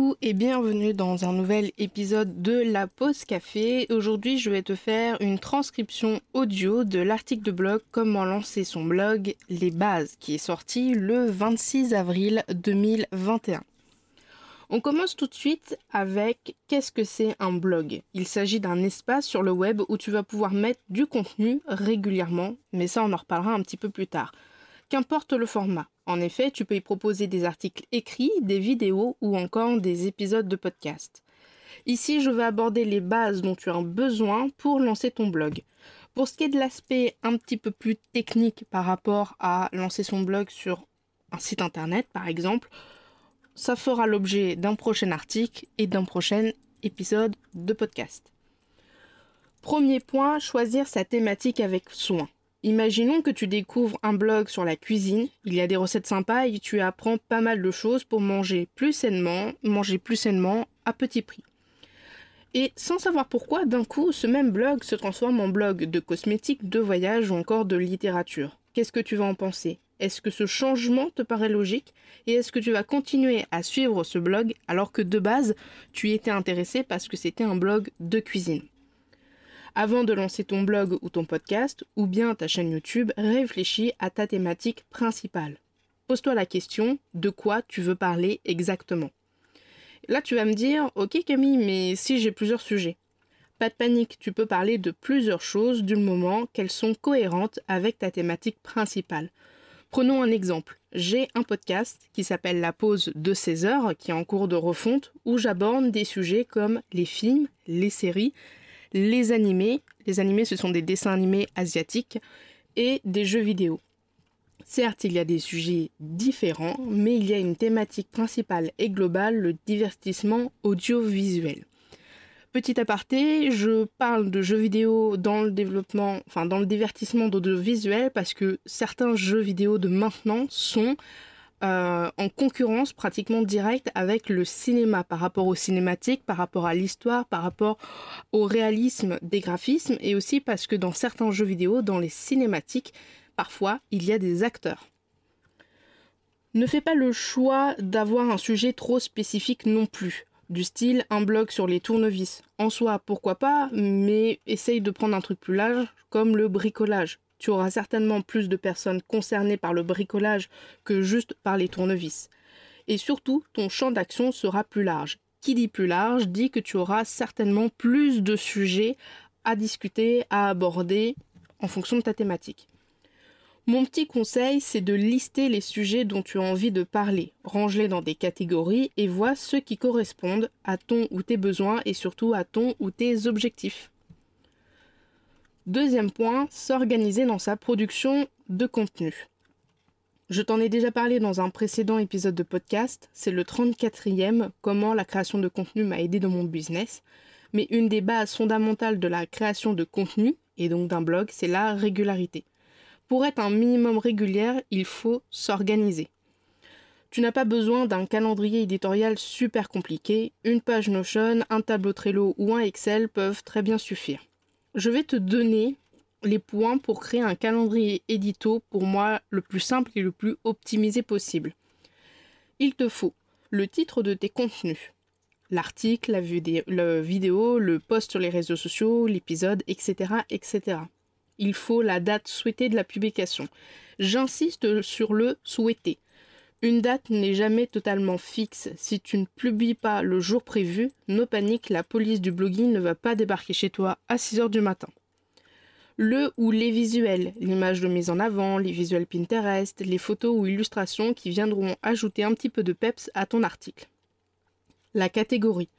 Coucou et bienvenue dans un nouvel épisode de la pause café. Aujourd'hui, je vais te faire une transcription audio de l'article de blog Comment lancer son blog Les bases qui est sorti le 26 avril 2021. On commence tout de suite avec qu'est-ce que c'est un blog? Il s'agit d'un espace sur le web où tu vas pouvoir mettre du contenu régulièrement, mais ça on en reparlera un petit peu plus tard. Qu'importe le format. En effet, tu peux y proposer des articles écrits, des vidéos ou encore des épisodes de podcast. Ici, je vais aborder les bases dont tu as besoin pour lancer ton blog. Pour ce qui est de l'aspect un petit peu plus technique par rapport à lancer son blog sur un site internet, par exemple, ça fera l'objet d'un prochain article et d'un prochain épisode de podcast. Premier point, choisir sa thématique avec soin. Imaginons que tu découvres un blog sur la cuisine, il y a des recettes sympas et tu apprends pas mal de choses pour manger plus sainement, manger plus sainement à petit prix. Et sans savoir pourquoi, d'un coup, ce même blog se transforme en blog de cosmétiques, de voyage ou encore de littérature. Qu'est-ce que tu vas en penser? Est-ce que ce changement te paraît logique? Et est-ce que tu vas continuer à suivre ce blog alors que de base, tu étais intéressé parce que c'était un blog de cuisine? Avant de lancer ton blog ou ton podcast, ou bien ta chaîne YouTube, réfléchis à ta thématique principale. Pose-toi la question de quoi tu veux parler exactement? Là, tu vas me dire, ok Camille, mais si j'ai plusieurs sujets. Pas de panique, tu peux parler de plusieurs choses du moment qu'elles sont cohérentes avec ta thématique principale. Prenons un exemple. J'ai un podcast qui s'appelle La pause de 16 heures, qui est en cours de refonte, où j'aborde des sujets comme les films, les séries, les animés. Les animés, ce sont des dessins animés asiatiques et des jeux vidéo. Certes, il y a des sujets différents, mais il y a une thématique principale et globale, le divertissement audiovisuel. Petit aparté, je parle de jeux vidéo dans le développement, enfin dans le divertissement audiovisuel parce que certains jeux vidéo de maintenant sont euh, en concurrence pratiquement directe avec le cinéma par rapport au cinématique, par rapport à l'histoire, par rapport au réalisme des graphismes et aussi parce que dans certains jeux vidéo, dans les cinématiques, parfois il y a des acteurs. Ne fais pas le choix d'avoir un sujet trop spécifique non plus. Du style un blog sur les tournevis. En soi, pourquoi pas, mais essaye de prendre un truc plus large comme le bricolage tu auras certainement plus de personnes concernées par le bricolage que juste par les tournevis. Et surtout, ton champ d'action sera plus large. Qui dit plus large dit que tu auras certainement plus de sujets à discuter, à aborder en fonction de ta thématique. Mon petit conseil, c'est de lister les sujets dont tu as envie de parler. Range-les dans des catégories et vois ceux qui correspondent à ton ou tes besoins et surtout à ton ou tes objectifs. Deuxième point, s'organiser dans sa production de contenu. Je t'en ai déjà parlé dans un précédent épisode de podcast, c'est le 34e, comment la création de contenu m'a aidé dans mon business. Mais une des bases fondamentales de la création de contenu, et donc d'un blog, c'est la régularité. Pour être un minimum régulière, il faut s'organiser. Tu n'as pas besoin d'un calendrier éditorial super compliqué, une page Notion, un tableau Trello ou un Excel peuvent très bien suffire je vais te donner les points pour créer un calendrier édito pour moi le plus simple et le plus optimisé possible. Il te faut le titre de tes contenus, l'article, la, vidéo, le post sur les réseaux sociaux, l'épisode, etc., etc. Il faut la date souhaitée de la publication. J'insiste sur le souhaité. Une date n'est jamais totalement fixe. Si tu ne publies pas le jour prévu, no panique, la police du blogging ne va pas débarquer chez toi à 6 heures du matin. Le ou les visuels, l'image de mise en avant, les visuels Pinterest, les photos ou illustrations qui viendront ajouter un petit peu de peps à ton article. La catégorie.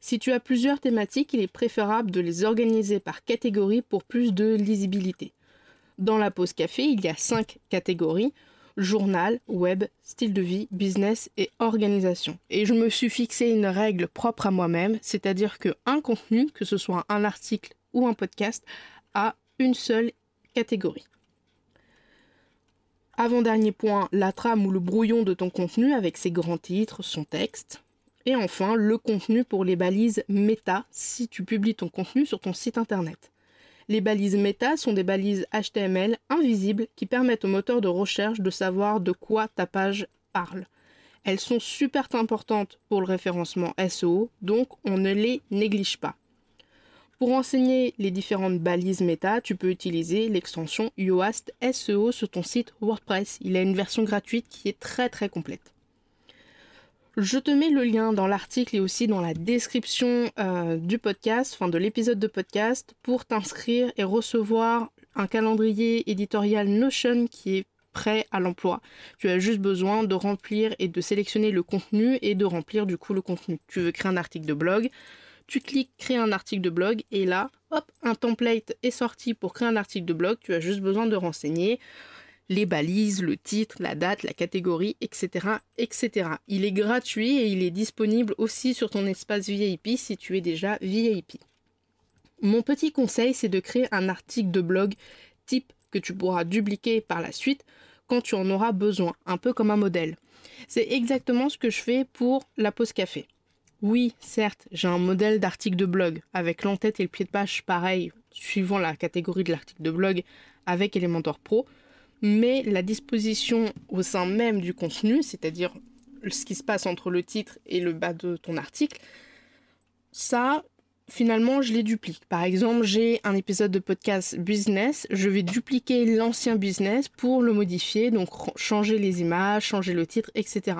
Si tu as plusieurs thématiques, il est préférable de les organiser par catégorie pour plus de lisibilité. Dans la pause café, il y a 5 catégories journal, web, style de vie, business et organisation. Et je me suis fixé une règle propre à moi-même, c'est-à-dire que un contenu, que ce soit un article ou un podcast, a une seule catégorie. Avant-dernier point, la trame ou le brouillon de ton contenu avec ses grands titres, son texte. Et enfin, le contenu pour les balises méta si tu publies ton contenu sur ton site internet. Les balises méta sont des balises HTML invisibles qui permettent au moteur de recherche de savoir de quoi ta page parle. Elles sont super importantes pour le référencement SEO, donc on ne les néglige pas. Pour enseigner les différentes balises méta, tu peux utiliser l'extension Yoast SEO sur ton site WordPress. Il a une version gratuite qui est très très complète. Je te mets le lien dans l'article et aussi dans la description euh, du podcast, enfin de l'épisode de podcast, pour t'inscrire et recevoir un calendrier éditorial Notion qui est prêt à l'emploi. Tu as juste besoin de remplir et de sélectionner le contenu et de remplir du coup le contenu. Tu veux créer un article de blog, tu cliques créer un article de blog et là, hop, un template est sorti pour créer un article de blog. Tu as juste besoin de renseigner les balises, le titre, la date, la catégorie, etc., etc. Il est gratuit et il est disponible aussi sur ton espace VIP si tu es déjà VIP. Mon petit conseil, c'est de créer un article de blog type que tu pourras dupliquer par la suite quand tu en auras besoin, un peu comme un modèle. C'est exactement ce que je fais pour la pause café. Oui, certes, j'ai un modèle d'article de blog avec l'entête et le pied de page pareil, suivant la catégorie de l'article de blog avec Elementor Pro, mais la disposition au sein même du contenu, c'est-à-dire ce qui se passe entre le titre et le bas de ton article, ça, finalement, je les duplique. Par exemple, j'ai un épisode de podcast business, je vais dupliquer l'ancien business pour le modifier, donc changer les images, changer le titre, etc.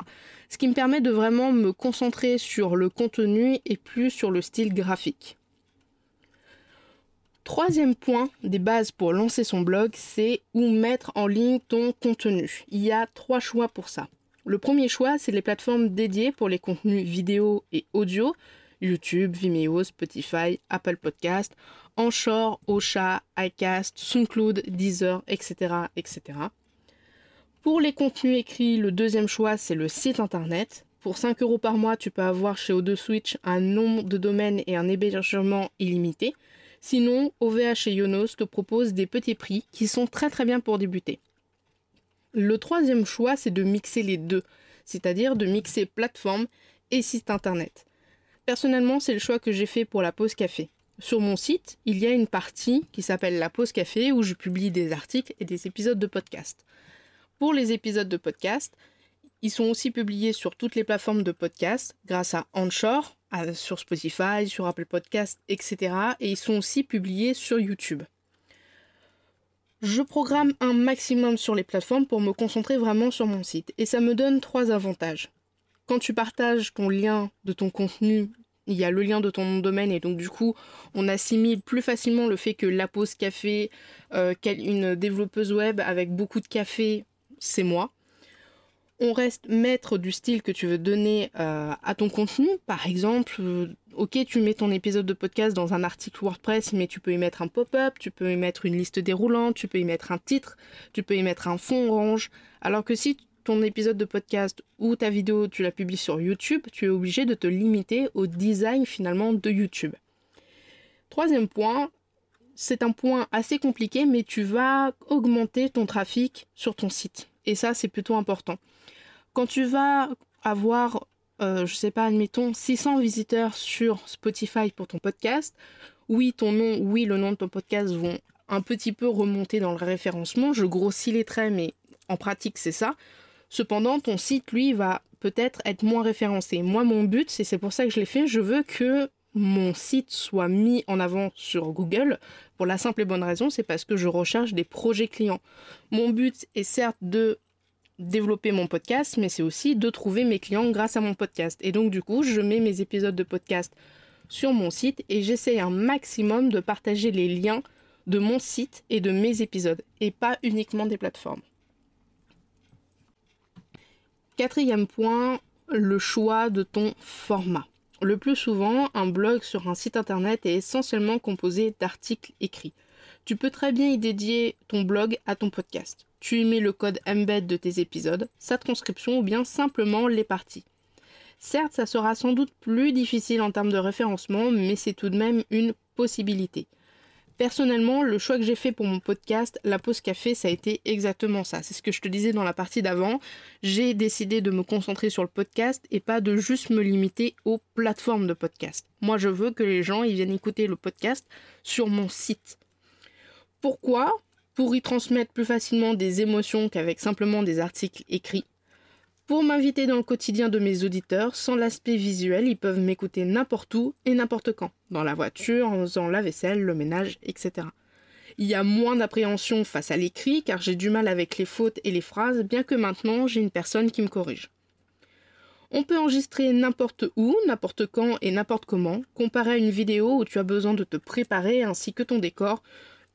Ce qui me permet de vraiment me concentrer sur le contenu et plus sur le style graphique. Troisième point des bases pour lancer son blog, c'est où mettre en ligne ton contenu. Il y a trois choix pour ça. Le premier choix, c'est les plateformes dédiées pour les contenus vidéo et audio, YouTube, Vimeo, Spotify, Apple Podcast, Anchor, Ocha, iCast, SoundCloud, Deezer, etc., etc. Pour les contenus écrits, le deuxième choix, c'est le site internet. Pour 5 euros par mois, tu peux avoir chez O2 Switch un nombre de domaines et un hébergement illimité. Sinon, OVH et Yonos te proposent des petits prix qui sont très très bien pour débuter. Le troisième choix, c'est de mixer les deux, c'est-à-dire de mixer plateforme et site internet. Personnellement, c'est le choix que j'ai fait pour la pause café. Sur mon site, il y a une partie qui s'appelle la pause café où je publie des articles et des épisodes de podcast. Pour les épisodes de podcast, ils sont aussi publiés sur toutes les plateformes de podcast grâce à Anchor, sur Spotify, sur Apple Podcast, etc. Et ils sont aussi publiés sur YouTube. Je programme un maximum sur les plateformes pour me concentrer vraiment sur mon site. Et ça me donne trois avantages. Quand tu partages ton lien de ton contenu, il y a le lien de ton domaine et donc du coup on assimile plus facilement le fait que la pause café, euh, une développeuse web avec beaucoup de café, c'est moi on reste maître du style que tu veux donner euh, à ton contenu. Par exemple, euh, ok, tu mets ton épisode de podcast dans un article WordPress, mais tu peux y mettre un pop-up, tu peux y mettre une liste déroulante, tu peux y mettre un titre, tu peux y mettre un fond orange. Alors que si ton épisode de podcast ou ta vidéo, tu la publies sur YouTube, tu es obligé de te limiter au design finalement de YouTube. Troisième point, c'est un point assez compliqué, mais tu vas augmenter ton trafic sur ton site. Et ça, c'est plutôt important. Quand tu vas avoir, euh, je sais pas, admettons, 600 visiteurs sur Spotify pour ton podcast, oui, ton nom, oui, le nom de ton podcast vont un petit peu remonter dans le référencement. Je grossis les traits, mais en pratique, c'est ça. Cependant, ton site, lui, va peut-être être moins référencé. Moi, mon but, c'est pour ça que je l'ai fait, je veux que mon site soit mis en avant sur Google pour la simple et bonne raison, c'est parce que je recherche des projets clients. Mon but est certes de développer mon podcast, mais c'est aussi de trouver mes clients grâce à mon podcast. Et donc du coup, je mets mes épisodes de podcast sur mon site et j'essaie un maximum de partager les liens de mon site et de mes épisodes, et pas uniquement des plateformes. Quatrième point, le choix de ton format. Le plus souvent, un blog sur un site internet est essentiellement composé d'articles écrits. Tu peux très bien y dédier ton blog à ton podcast. Tu y mets le code embed de tes épisodes, sa transcription ou bien simplement les parties. Certes, ça sera sans doute plus difficile en termes de référencement, mais c'est tout de même une possibilité. Personnellement, le choix que j'ai fait pour mon podcast, La Pause Café, ça a été exactement ça. C'est ce que je te disais dans la partie d'avant. J'ai décidé de me concentrer sur le podcast et pas de juste me limiter aux plateformes de podcast. Moi, je veux que les gens viennent écouter le podcast sur mon site. Pourquoi? Pour y transmettre plus facilement des émotions qu'avec simplement des articles écrits. Pour m'inviter dans le quotidien de mes auditeurs, sans l'aspect visuel, ils peuvent m'écouter n'importe où et n'importe quand, dans la voiture, en faisant la vaisselle, le ménage, etc. Il y a moins d'appréhension face à l'écrit car j'ai du mal avec les fautes et les phrases, bien que maintenant j'ai une personne qui me corrige. On peut enregistrer n'importe où, n'importe quand et n'importe comment, comparé à une vidéo où tu as besoin de te préparer ainsi que ton décor.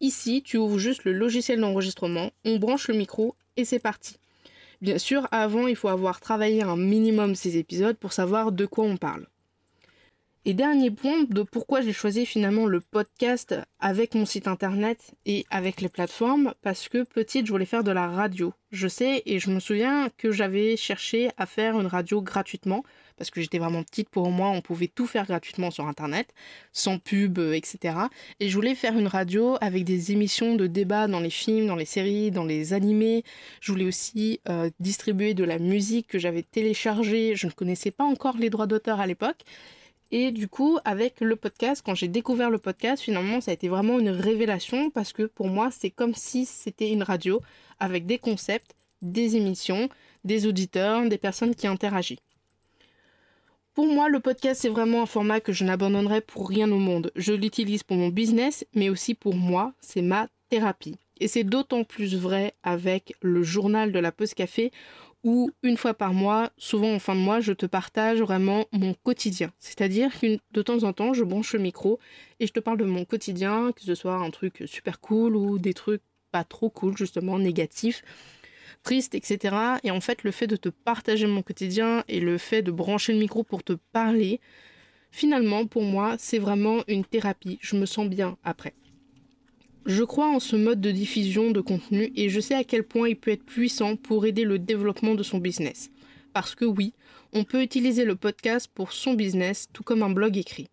Ici, tu ouvres juste le logiciel d'enregistrement, on branche le micro et c'est parti. Bien sûr, avant, il faut avoir travaillé un minimum ces épisodes pour savoir de quoi on parle. Et dernier point de pourquoi j'ai choisi finalement le podcast avec mon site internet et avec les plateformes, parce que petite, je voulais faire de la radio. Je sais et je me souviens que j'avais cherché à faire une radio gratuitement, parce que j'étais vraiment petite, pour moi, on pouvait tout faire gratuitement sur internet, sans pub, euh, etc. Et je voulais faire une radio avec des émissions de débat dans les films, dans les séries, dans les animés. Je voulais aussi euh, distribuer de la musique que j'avais téléchargée. Je ne connaissais pas encore les droits d'auteur à l'époque. Et du coup, avec le podcast, quand j'ai découvert le podcast, finalement, ça a été vraiment une révélation parce que pour moi, c'est comme si c'était une radio avec des concepts, des émissions, des auditeurs, des personnes qui interagissent. Pour moi, le podcast, c'est vraiment un format que je n'abandonnerai pour rien au monde. Je l'utilise pour mon business, mais aussi pour moi, c'est ma thérapie. Et c'est d'autant plus vrai avec le journal de la pause café où une fois par mois, souvent en fin de mois, je te partage vraiment mon quotidien. C'est-à-dire que de temps en temps, je branche le micro et je te parle de mon quotidien, que ce soit un truc super cool ou des trucs pas trop cool, justement négatifs, tristes, etc. Et en fait, le fait de te partager mon quotidien et le fait de brancher le micro pour te parler, finalement, pour moi, c'est vraiment une thérapie. Je me sens bien après. Je crois en ce mode de diffusion de contenu et je sais à quel point il peut être puissant pour aider le développement de son business. Parce que oui, on peut utiliser le podcast pour son business tout comme un blog écrit.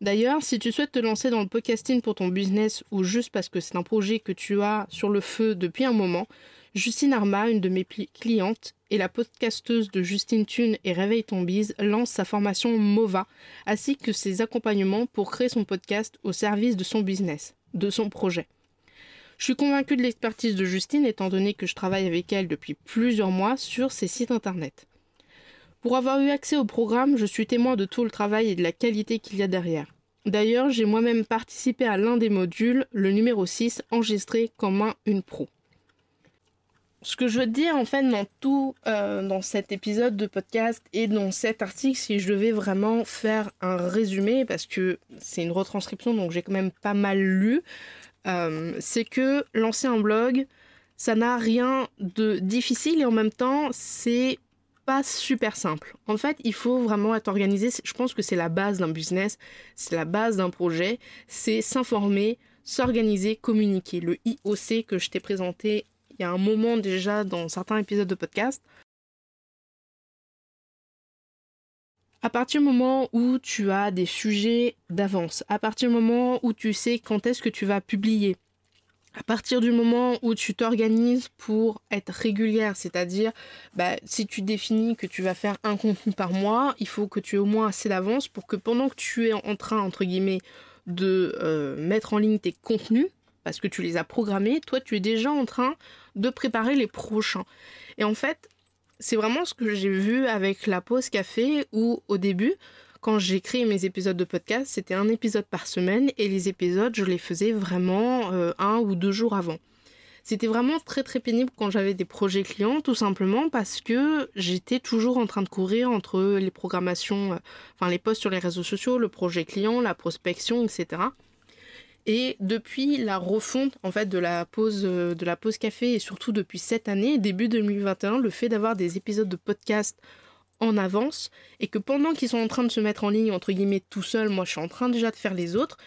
D'ailleurs, si tu souhaites te lancer dans le podcasting pour ton business ou juste parce que c'est un projet que tu as sur le feu depuis un moment, Justine Arma, une de mes clientes, et la podcasteuse de Justine Thune et Réveille ton bise lance sa formation MOVA, ainsi que ses accompagnements pour créer son podcast au service de son business de son projet. Je suis convaincue de l'expertise de Justine étant donné que je travaille avec elle depuis plusieurs mois sur ses sites internet. Pour avoir eu accès au programme, je suis témoin de tout le travail et de la qualité qu'il y a derrière. D'ailleurs, j'ai moi-même participé à l'un des modules, le numéro 6, enregistré comme un une pro. Ce que je veux dire en fait dans tout, euh, dans cet épisode de podcast et dans cet article, si je devais vraiment faire un résumé, parce que c'est une retranscription donc j'ai quand même pas mal lu, euh, c'est que lancer un blog, ça n'a rien de difficile et en même temps c'est pas super simple. En fait, il faut vraiment être organisé. Je pense que c'est la base d'un business, c'est la base d'un projet, c'est s'informer, s'organiser, communiquer. Le IOC que je t'ai présenté il y a un moment déjà dans certains épisodes de podcast. À partir du moment où tu as des sujets d'avance, à partir du moment où tu sais quand est-ce que tu vas publier, à partir du moment où tu t'organises pour être régulière, c'est-à-dire bah, si tu définis que tu vas faire un contenu par mois, il faut que tu aies au moins assez d'avance pour que pendant que tu es en train, entre guillemets, de euh, mettre en ligne tes contenus, parce que tu les as programmés, toi tu es déjà en train de préparer les prochains. Et en fait, c'est vraiment ce que j'ai vu avec la pause café où au début, quand j'ai créé mes épisodes de podcast, c'était un épisode par semaine et les épisodes, je les faisais vraiment euh, un ou deux jours avant. C'était vraiment très très pénible quand j'avais des projets clients, tout simplement parce que j'étais toujours en train de courir entre les programmations, euh, enfin les posts sur les réseaux sociaux, le projet client, la prospection, etc. Et depuis la refonte en fait de la pause euh, de la pause café et surtout depuis cette année, début 2021, le fait d'avoir des épisodes de podcast en avance et que pendant qu'ils sont en train de se mettre en ligne entre guillemets tout seul, moi je suis en train déjà de faire les autres,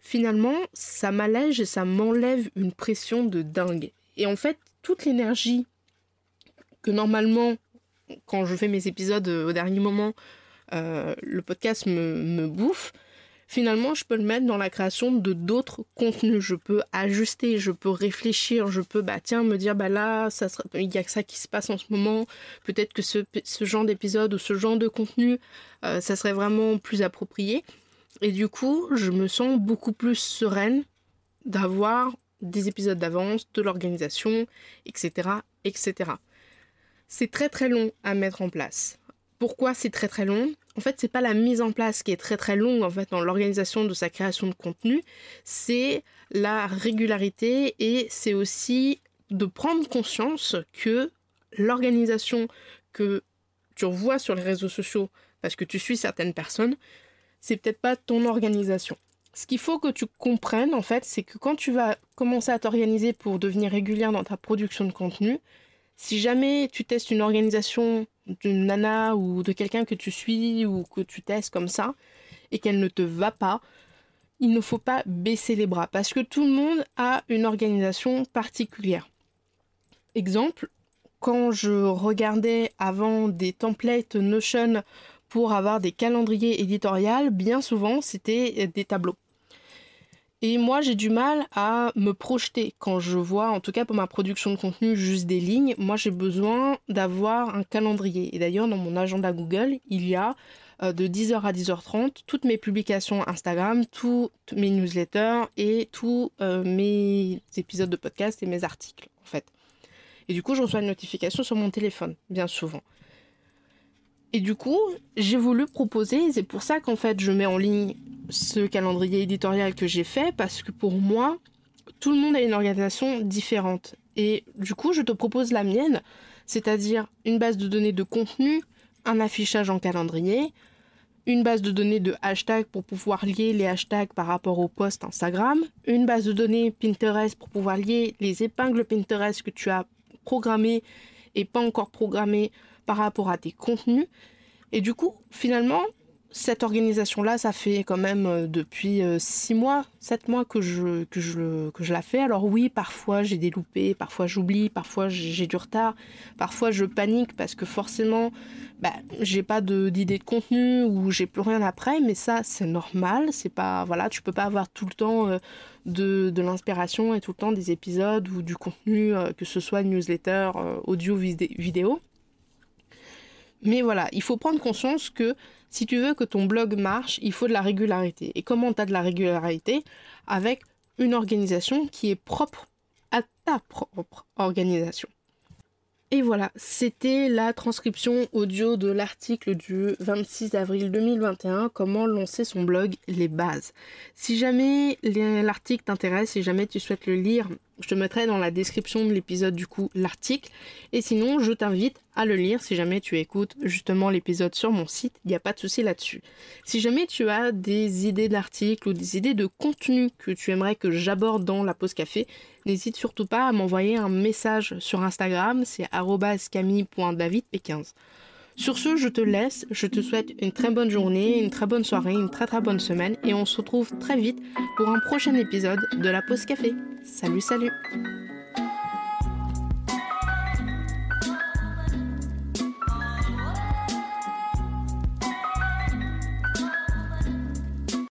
finalement ça m'allège et ça m'enlève une pression de dingue. Et en fait, toute l'énergie que normalement, quand je fais mes épisodes au dernier moment, le podcast me, me bouffe, finalement, je peux le mettre dans la création de d'autres contenus. Je peux ajuster, je peux réfléchir, je peux, bah tiens, me dire, bah là, il y a que ça qui se passe en ce moment. Peut-être que ce, genre d'épisode ou ce genre de contenu, euh, ça serait vraiment plus approprié. Et du coup, je me sens beaucoup plus sereine d'avoir des épisodes d'avance, de l'organisation, etc., etc. C'est très très long à mettre en place. Pourquoi c'est très très long? En fait, c'est pas la mise en place qui est très très longue en fait dans l'organisation de sa création de contenu, c'est la régularité et c'est aussi de prendre conscience que l'organisation que tu vois sur les réseaux sociaux parce que tu suis certaines personnes, c'est peut-être pas ton organisation. Ce qu'il faut que tu comprennes en fait, c'est que quand tu vas commencer à t'organiser pour devenir régulière dans ta production de contenu, si jamais tu testes une organisation d'une nana ou de quelqu'un que tu suis ou que tu testes comme ça et qu'elle ne te va pas, il ne faut pas baisser les bras parce que tout le monde a une organisation particulière. Exemple, quand je regardais avant des templates Notion pour avoir des calendriers éditoriaux, bien souvent c'était des tableaux. Et moi, j'ai du mal à me projeter quand je vois, en tout cas pour ma production de contenu, juste des lignes. Moi, j'ai besoin d'avoir un calendrier. Et d'ailleurs, dans mon agenda Google, il y a euh, de 10h à 10h30 toutes mes publications Instagram, toutes mes newsletters et tous euh, mes épisodes de podcast et mes articles, en fait. Et du coup, je reçois une notification sur mon téléphone, bien souvent. Et du coup, j'ai voulu proposer, c'est pour ça qu'en fait je mets en ligne ce calendrier éditorial que j'ai fait, parce que pour moi, tout le monde a une organisation différente. Et du coup, je te propose la mienne, c'est-à-dire une base de données de contenu, un affichage en calendrier, une base de données de hashtags pour pouvoir lier les hashtags par rapport aux posts Instagram, une base de données Pinterest pour pouvoir lier les épingles Pinterest que tu as programmées et pas encore programmées par rapport à tes contenus. Et du coup, finalement, cette organisation-là, ça fait quand même euh, depuis 6 euh, mois, 7 mois que je, que, je, que je la fais. Alors oui, parfois j'ai des loupés, parfois j'oublie, parfois j'ai du retard, parfois je panique parce que forcément, bah, j'ai pas d'idée de, contenu ou j'ai plus rien après, mais ça c'est normal, c'est pas, voilà, tu peux pas avoir tout le temps euh, de, de l'inspiration et tout le temps des épisodes ou du contenu, que ce soit newsletter, audio, vidéo. Mais voilà, il faut prendre conscience que si tu veux que ton blog marche, il faut de la régularité. Et comment tu as de la régularité? Avec une organisation qui est propre à ta propre organisation. Et voilà, c'était la transcription audio de l'article du 26 avril 2021, comment lancer son blog, les bases. Si jamais l'article t'intéresse, si jamais tu souhaites le lire, je te mettrai dans la description de l'épisode du coup l'article. Et sinon, je t'invite à le lire si jamais tu écoutes justement l'épisode sur mon site. Il n'y a pas de souci là-dessus. Si jamais tu as des idées d'articles ou des idées de contenu que tu aimerais que j'aborde dans la pause café, n'hésite surtout pas à m'envoyer un message sur Instagram. C'est camille.davidp15. Sur ce, je te laisse, je te souhaite une très bonne journée, une très bonne soirée, une très très bonne semaine. Et on se retrouve très vite pour un prochain épisode de la pause café. Salut salut